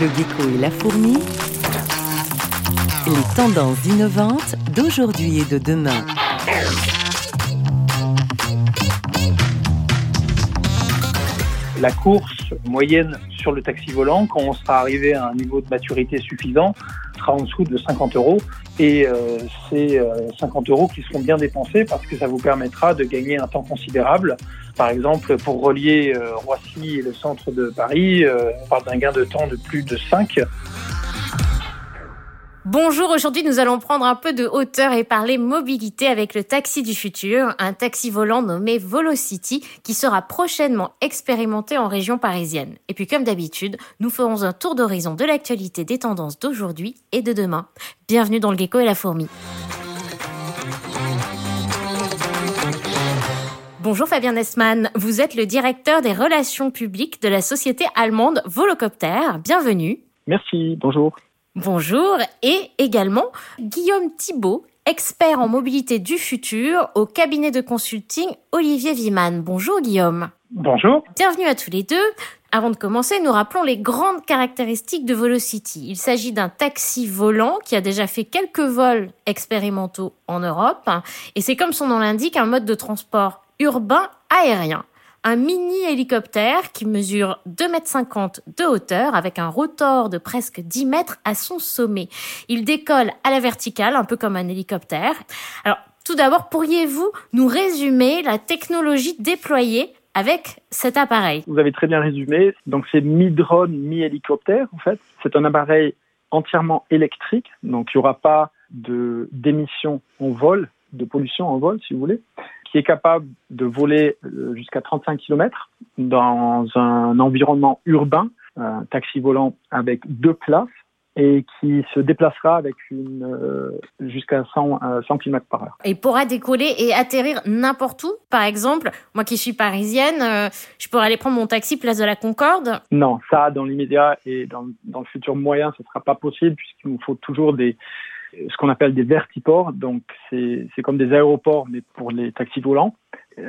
Le gecko et la fourmi. Les tendances innovantes d'aujourd'hui et de demain. La course moyenne sur le taxi volant, quand on sera arrivé à un niveau de maturité suffisant, sera en dessous de 50 euros. Et euh, c'est 50 euros qui seront bien dépensés parce que ça vous permettra de gagner un temps considérable. Par exemple, pour relier euh, Roissy et le centre de Paris, euh, on parle d'un gain de temps de plus de 5. Bonjour, aujourd'hui nous allons prendre un peu de hauteur et parler mobilité avec le taxi du futur, un taxi volant nommé Volocity qui sera prochainement expérimenté en région parisienne. Et puis comme d'habitude, nous ferons un tour d'horizon de l'actualité des tendances d'aujourd'hui et de demain. Bienvenue dans le gecko et la fourmi. Bonjour Fabien Nesman, vous êtes le directeur des relations publiques de la société allemande Volocopter. Bienvenue. Merci, bonjour. Bonjour et également Guillaume Thibault, expert en mobilité du futur au cabinet de consulting Olivier Viman. Bonjour Guillaume. Bonjour. Bienvenue à tous les deux. Avant de commencer, nous rappelons les grandes caractéristiques de Volocity. Il s'agit d'un taxi volant qui a déjà fait quelques vols expérimentaux en Europe et c'est comme son nom l'indique un mode de transport urbain aérien un mini hélicoptère qui mesure 2,50 m de hauteur avec un rotor de presque 10 mètres à son sommet. Il décolle à la verticale, un peu comme un hélicoptère. Alors, tout d'abord, pourriez-vous nous résumer la technologie déployée avec cet appareil? Vous avez très bien résumé. Donc, c'est mi-drone, mi-hélicoptère, en fait. C'est un appareil entièrement électrique, donc il n'y aura pas de d'émissions en vol, de pollution en vol, si vous voulez qui est capable de voler euh, jusqu'à 35 km dans un environnement urbain, un taxi volant avec deux places et qui se déplacera avec une euh, jusqu'à 100, 100 km par heure. Et pourra décoller et atterrir n'importe où. Par exemple, moi qui suis parisienne, euh, je pourrais aller prendre mon taxi place de la Concorde. Non, ça dans l'immédiat et dans, dans, le futur moyen, ce sera pas possible puisqu'il nous faut toujours des ce qu'on appelle des vertiports. Donc, c'est comme des aéroports, mais pour les taxis volants.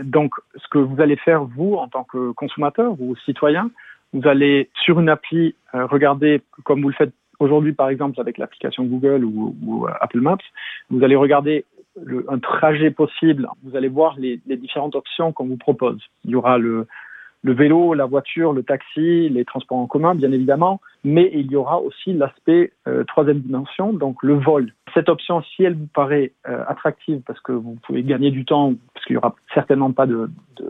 Donc, ce que vous allez faire, vous, en tant que consommateur ou citoyen, vous allez, sur une appli, euh, regarder, comme vous le faites aujourd'hui, par exemple, avec l'application Google ou, ou, euh, Apple Maps, vous allez regarder le, un trajet possible. Vous allez voir les, les différentes options qu'on vous propose. Il y aura le, le vélo, la voiture, le taxi, les transports en commun, bien évidemment, mais il y aura aussi l'aspect euh, troisième dimension, donc le vol. Cette option, si elle vous paraît euh, attractive parce que vous pouvez gagner du temps, parce qu'il y aura certainement pas de,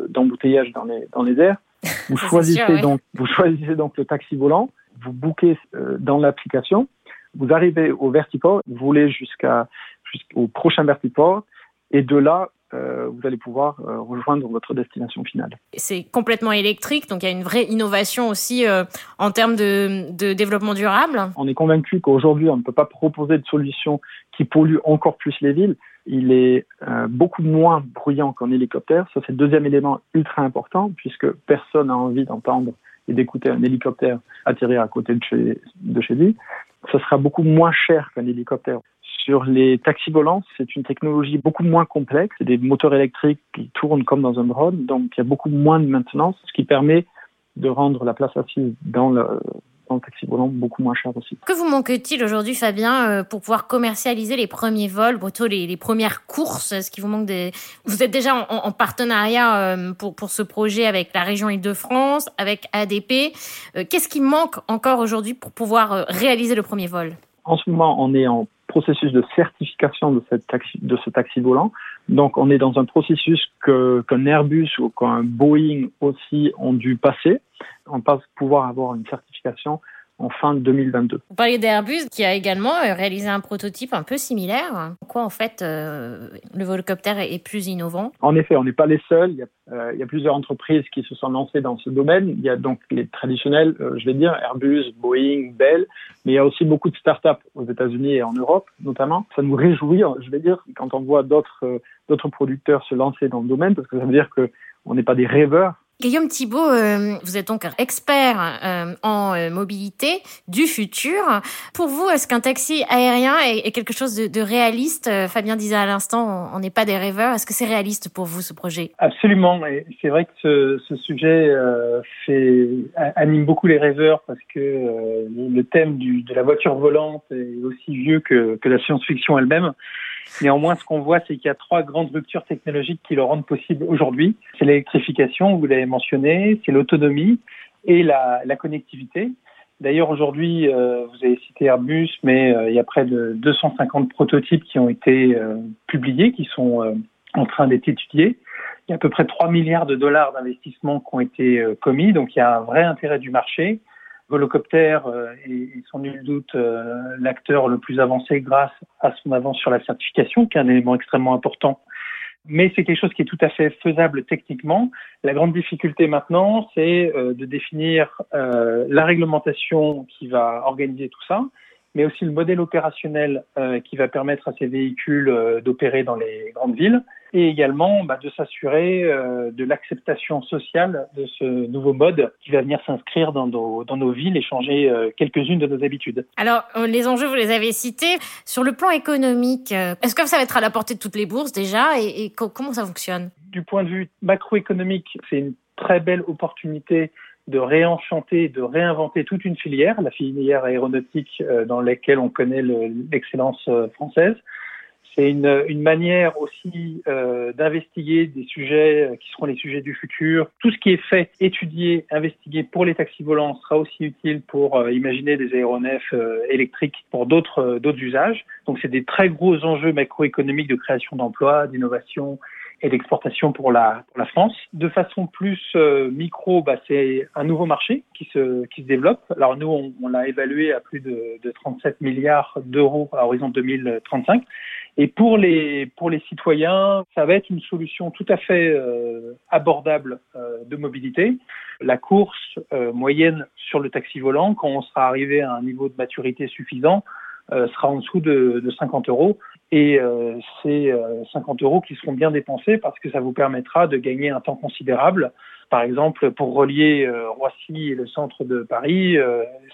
d'embouteillage dans les dans les airs, vous choisissez donc vous choisissez donc le taxi volant, vous bouquez euh, dans l'application, vous arrivez au vertiport, vous voulez jusqu'à jusqu'au prochain vertiport, et de là euh, vous allez pouvoir euh, rejoindre votre destination finale. C'est complètement électrique, donc il y a une vraie innovation aussi euh, en termes de, de, développement durable. On est convaincu qu'aujourd'hui, on ne peut pas proposer de solution qui pollue encore plus les villes. Il est beaucoup moins bruyant qu'un hélicoptère. Ça, c'est le deuxième élément ultra important, puisque personne n'a envie d'entendre et d'écouter un hélicoptère atterrir à côté de chez, de chez lui. Ça sera beaucoup moins cher qu'un hélicoptère. Sur les taxis volants, c'est une technologie beaucoup moins complexe. C'est des moteurs électriques qui tournent comme dans un drone, donc il y a beaucoup moins de maintenance, ce qui permet de rendre la place assise dans le, dans le taxi volant beaucoup moins cher aussi. Que vous manque-t-il aujourd'hui, Fabien, euh, pour pouvoir commercialiser les premiers vols, plutôt les, les premières courses? Est-ce qu'il vous manque des... Vous êtes déjà en, en partenariat euh, pour, pour ce projet avec la région Île-de-France, avec ADP. Euh, qu'est-ce qui manque encore aujourd'hui pour pouvoir réaliser le premier vol? En ce moment, on est en processus de certification de, cette taxi, de ce taxi volant. Donc, on est dans un processus qu'un Airbus ou qu'un Boeing aussi ont dû passer. On passe pouvoir avoir une certification en fin 2022. Vous parliez d'Airbus qui a également euh, réalisé un prototype un peu similaire. Pourquoi en fait euh, le volocoptère est plus innovant? En effet, on n'est pas les seuls. Il y, a, euh, il y, a, plusieurs entreprises qui se sont lancées dans ce domaine. Il y a donc les traditionnels, euh, je vais dire Airbus, Boeing, Bell, mais il y a aussi beaucoup de startups aux États-Unis et en Europe notamment. Ça nous réjouit, je vais dire, quand on voit d'autres d'autres producteurs se lancer dans le domaine, parce que ça veut dire que on n'est pas des rêveurs, Guillaume Thibault, euh, vous êtes donc expert euh, en euh, mobilité du futur. Pour vous, est-ce qu'un taxi aérien est, quelque chose de, réaliste? Fabien disait à l'instant, on n'est pas des rêveurs. Est-ce que c'est réaliste pour vous ce projet? Absolument. Et c'est vrai que ce, sujet anime beaucoup les rêveurs parce que le thème de la voiture volante est aussi vieux que la science-fiction elle-même. Néanmoins, ce qu'on voit, c'est qu'il y a trois grandes ruptures technologiques qui le rendent possible aujourd'hui. C'est l'électrification, vous l'avez mentionné, c'est l'autonomie et la, la connectivité. D'ailleurs, aujourd'hui, euh, vous avez cité Airbus, mais euh, il y a près de 250 prototypes qui ont été euh, publiés, qui sont en train d'être étudiés. Il y a à peu près 3 milliards de dollars d'investissement qui ont été commis, donc il y a un vrai intérêt du marché. Volocopter euh, est, sans nul doute euh, l'acteur le plus avancé grâce à son avance sur la certification, qui est un élément extrêmement important. Mais c'est quelque chose qui est tout à fait faisable techniquement. La grande difficulté maintenant, c'est euh, de définir la réglementation qui va organiser tout ça, mais aussi le modèle opérationnel qui va permettre à ces véhicules d'opérer dans les grandes villes et également bah, de s'assurer euh, de l'acceptation sociale de ce nouveau mode qui va venir s'inscrire dans nos, dans nos villes et changer euh, quelques-unes de nos habitudes. Alors, euh, les enjeux, vous les avez cités. Sur le plan économique, est-ce que ça va être à la portée de toutes les bourses déjà et, et comment ça fonctionne? Du point de vue macroéconomique, c'est une très belle opportunité de réenchanter, de réinventer toute une filière, la filière aéronautique dans laquelle on connaît l'excellence française. C'est une, une, manière aussi euh, d'investiguer des sujets euh, qui seront les sujets du futur. Tout ce qui est fait, étudié, investigué pour les taxis volants sera aussi utile pour euh, imaginer des aéronefs euh, électriques pour d'autres d'autres usages. Donc c'est des très gros enjeux macroéconomiques de création d'emplois, d'innovation et d'exportation pour la, pour la France. De façon plus micro, bah, c'est un nouveau marché qui se, qui se développe. Alors nous, on, on l'a évalué à plus de, de 37 milliards d'euros à horizon 2035. Et pour les pour les citoyens, ça va être une solution tout à fait euh, abordable euh, de mobilité. La course euh, moyenne sur le taxi volant, quand on sera arrivé à un niveau de maturité suffisant, sera en dessous de, de 50 euros. Et c'est 50 euros qui seront bien dépensés parce que ça vous permettra de gagner un temps considérable. Par exemple, pour relier Roissy et le centre de Paris,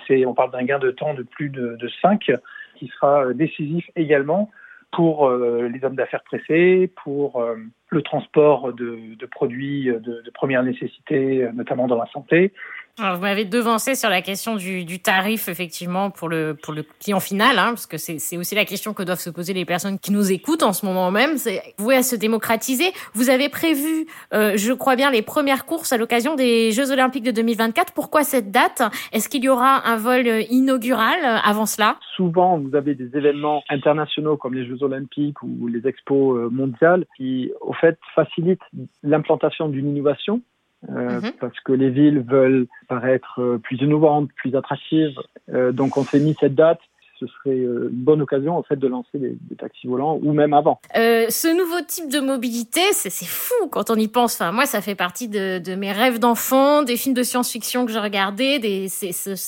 c'est on parle d'un gain de temps de plus de, de 5 qui sera décisif également pour euh, les hommes d'affaires pressés, pour euh, le transport de, de produits de, de, première nécessité, notamment dans la santé, alors, vous m'avez devancé sur la question du, du, tarif, effectivement, pour le, pour le client final, hein, parce que c'est aussi la question que doivent se poser les personnes qui nous écoutent en ce moment même. C'est voué à se démocratiser. Vous avez prévu, euh, je crois bien, les premières courses à l'occasion des Jeux Olympiques de 2024. Pourquoi cette date? Est-ce qu'il y aura un vol inaugural euh, avant cela? Souvent, vous avez des événements internationaux comme les Jeux Olympiques ou les expos euh, mondiales qui, au fait, facilitent l'implantation d'une innovation euh, mhm. parce que les villes veulent paraître euh, plus innovantes, plus attractives. Euh, donc on s'est mis cette date ce serait euh, une bonne occasion en fait de lancer des, taxis volants ou même avant. Euh, ce nouveau type de mobilité, c'est fou quand on y pense. Enfin, moi, ça fait partie de, de mes rêves d'enfant, des films de science-fiction que j'ai regardés, des,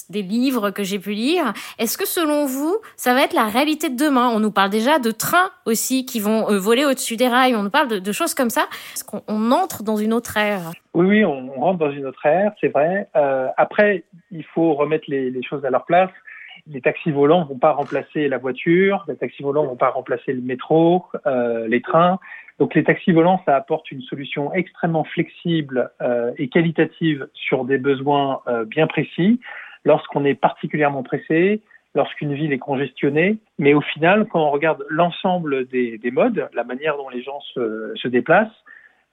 des livres que j'ai pu lire. Est-ce que selon vous, ça va être la réalité de demain? On nous parle déjà de trains aussi qui vont euh, voler au-dessus des rails. On nous parle de, de choses comme ça. Est-ce qu'on entre dans une autre ère? Oui, oui, on, rentre dans une autre ère, c'est vrai. Euh, après, il faut remettre les, les choses à leur place les taxis volants vont pas remplacer la voiture, les taxis volants vont pas remplacer le métro, euh, les trains. Donc les taxis volants, ça apporte une solution extrêmement flexible euh, et qualitative sur des besoins euh, bien précis, lorsqu'on est particulièrement pressé, lorsqu'une ville est congestionnée. Mais au final, quand on regarde l'ensemble des, des, modes, la manière dont les gens se, se déplacent,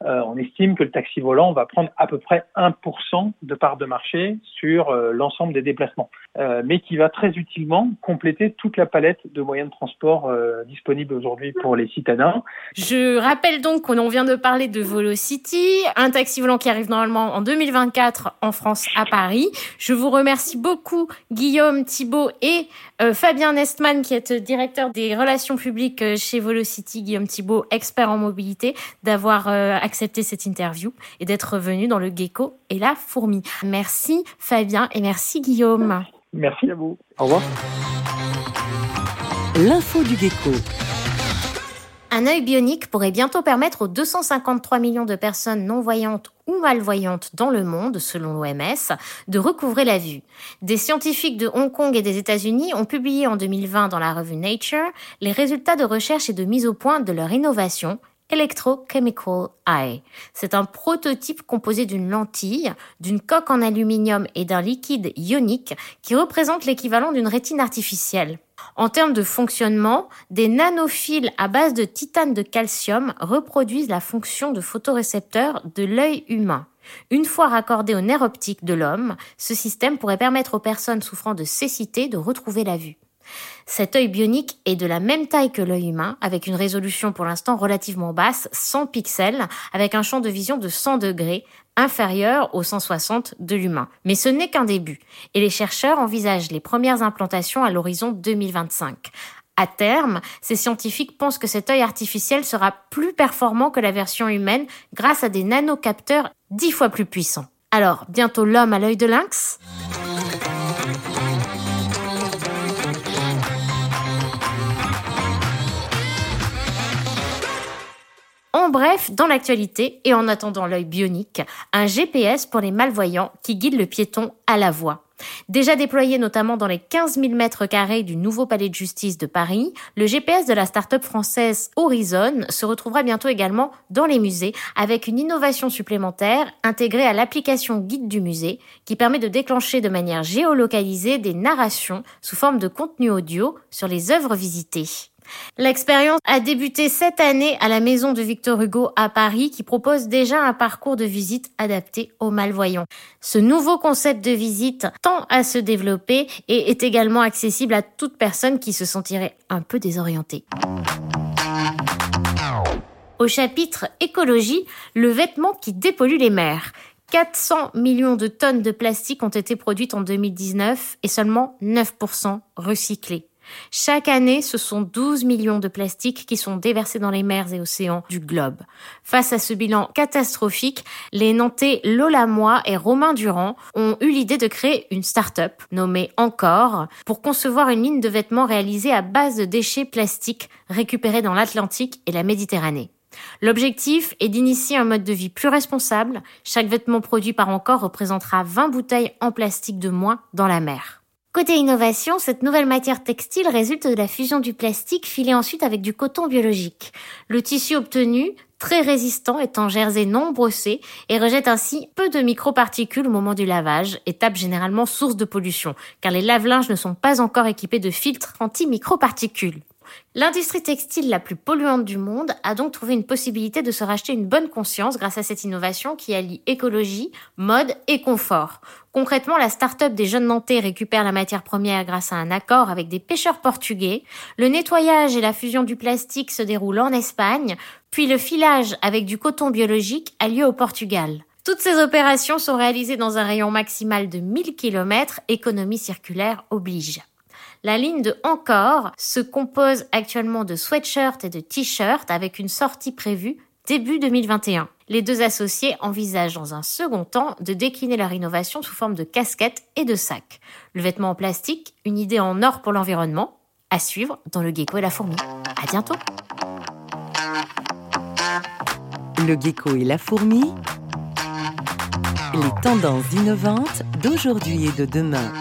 euh, on estime que le taxi volant va prendre à peu près 1% de part de marché sur euh, l'ensemble des déplacements, euh, mais qui va très utilement compléter toute la palette de moyens de transport disponibles aujourd'hui pour les citadins. Je rappelle donc qu'on vient de parler de Volocity, un taxi volant qui arrive normalement en 2024 en France à Paris. Je vous remercie beaucoup Guillaume Thibault et Fabien Nestman qui est directeur des relations publiques chez Volocity, Guillaume Thibault, expert en mobilité, d'avoir accepter cette interview et d'être venu dans le gecko et la fourmi. Merci Fabien et merci Guillaume. Merci à vous. Au revoir. L'info du gecko. Un œil bionique pourrait bientôt permettre aux 253 millions de personnes non-voyantes ou malvoyantes dans le monde, selon l'OMS, de recouvrer la vue. Des scientifiques de Hong Kong et des États-Unis ont publié en 2020 dans la revue Nature les résultats de recherche et de mise au point de leur innovation Electrochemical Eye. C'est un prototype composé d'une lentille, d'une coque en aluminium et d'un liquide ionique qui représente l'équivalent d'une rétine artificielle. En termes de fonctionnement, des nanophiles à base de titane de calcium reproduisent la fonction de photorécepteur de l'œil humain. Une fois raccordé au nerf optique de l'homme, ce système pourrait permettre aux personnes souffrant de cécité de retrouver la vue. Cet œil bionique est de la même taille que l'œil humain, avec une résolution pour l'instant relativement basse, 100 pixels, avec un champ de vision de 100 degrés, inférieur aux 160 de l'humain. Mais ce n'est qu'un début, et les chercheurs envisagent les premières implantations à l'horizon 2025. À terme, ces scientifiques pensent que cet œil artificiel sera plus performant que la version humaine grâce à des nanocapteurs dix fois plus puissants. Alors, bientôt l'homme à l'œil de lynx? En bref, dans l'actualité et en attendant l'œil bionique, un GPS pour les malvoyants qui guide le piéton à la voie. Déjà déployé notamment dans les 15 000 mètres carrés du nouveau palais de justice de Paris, le GPS de la start-up française Horizon se retrouvera bientôt également dans les musées avec une innovation supplémentaire intégrée à l'application guide du musée qui permet de déclencher de manière géolocalisée des narrations sous forme de contenu audio sur les œuvres visitées. L'expérience a débuté cette année à la maison de Victor Hugo à Paris qui propose déjà un parcours de visite adapté aux malvoyants. Ce nouveau concept de visite tend à se développer et est également accessible à toute personne qui se sentirait un peu désorientée. Au chapitre écologie, le vêtement qui dépollue les mers. 400 millions de tonnes de plastique ont été produites en 2019 et seulement 9% recyclés. Chaque année, ce sont 12 millions de plastiques qui sont déversés dans les mers et océans du globe. Face à ce bilan catastrophique, les Nantais Lola Moi et Romain Durand ont eu l'idée de créer une start-up nommée Encore pour concevoir une ligne de vêtements réalisée à base de déchets plastiques récupérés dans l'Atlantique et la Méditerranée. L'objectif est d'initier un mode de vie plus responsable. Chaque vêtement produit par Encore représentera 20 bouteilles en plastique de moins dans la mer. Côté innovation, cette nouvelle matière textile résulte de la fusion du plastique filé ensuite avec du coton biologique. Le tissu obtenu, très résistant, est en jersey non brossé et rejette ainsi peu de microparticules au moment du lavage, étape généralement source de pollution, car les lave-linges ne sont pas encore équipés de filtres anti-microparticules. L'industrie textile la plus polluante du monde a donc trouvé une possibilité de se racheter une bonne conscience grâce à cette innovation qui allie écologie, mode et confort. Concrètement, la start-up des jeunes Nantais récupère la matière première grâce à un accord avec des pêcheurs portugais. Le nettoyage et la fusion du plastique se déroulent en Espagne, puis le filage avec du coton biologique a lieu au Portugal. Toutes ces opérations sont réalisées dans un rayon maximal de 1000 km, économie circulaire oblige. La ligne de Encore se compose actuellement de sweatshirts et de t-shirts avec une sortie prévue début 2021. Les deux associés envisagent dans un second temps de décliner leur innovation sous forme de casquettes et de sacs. Le vêtement en plastique, une idée en or pour l'environnement, à suivre dans le gecko et la fourmi. À bientôt. Le gecko et la fourmi. Les tendances innovantes d'aujourd'hui et de demain.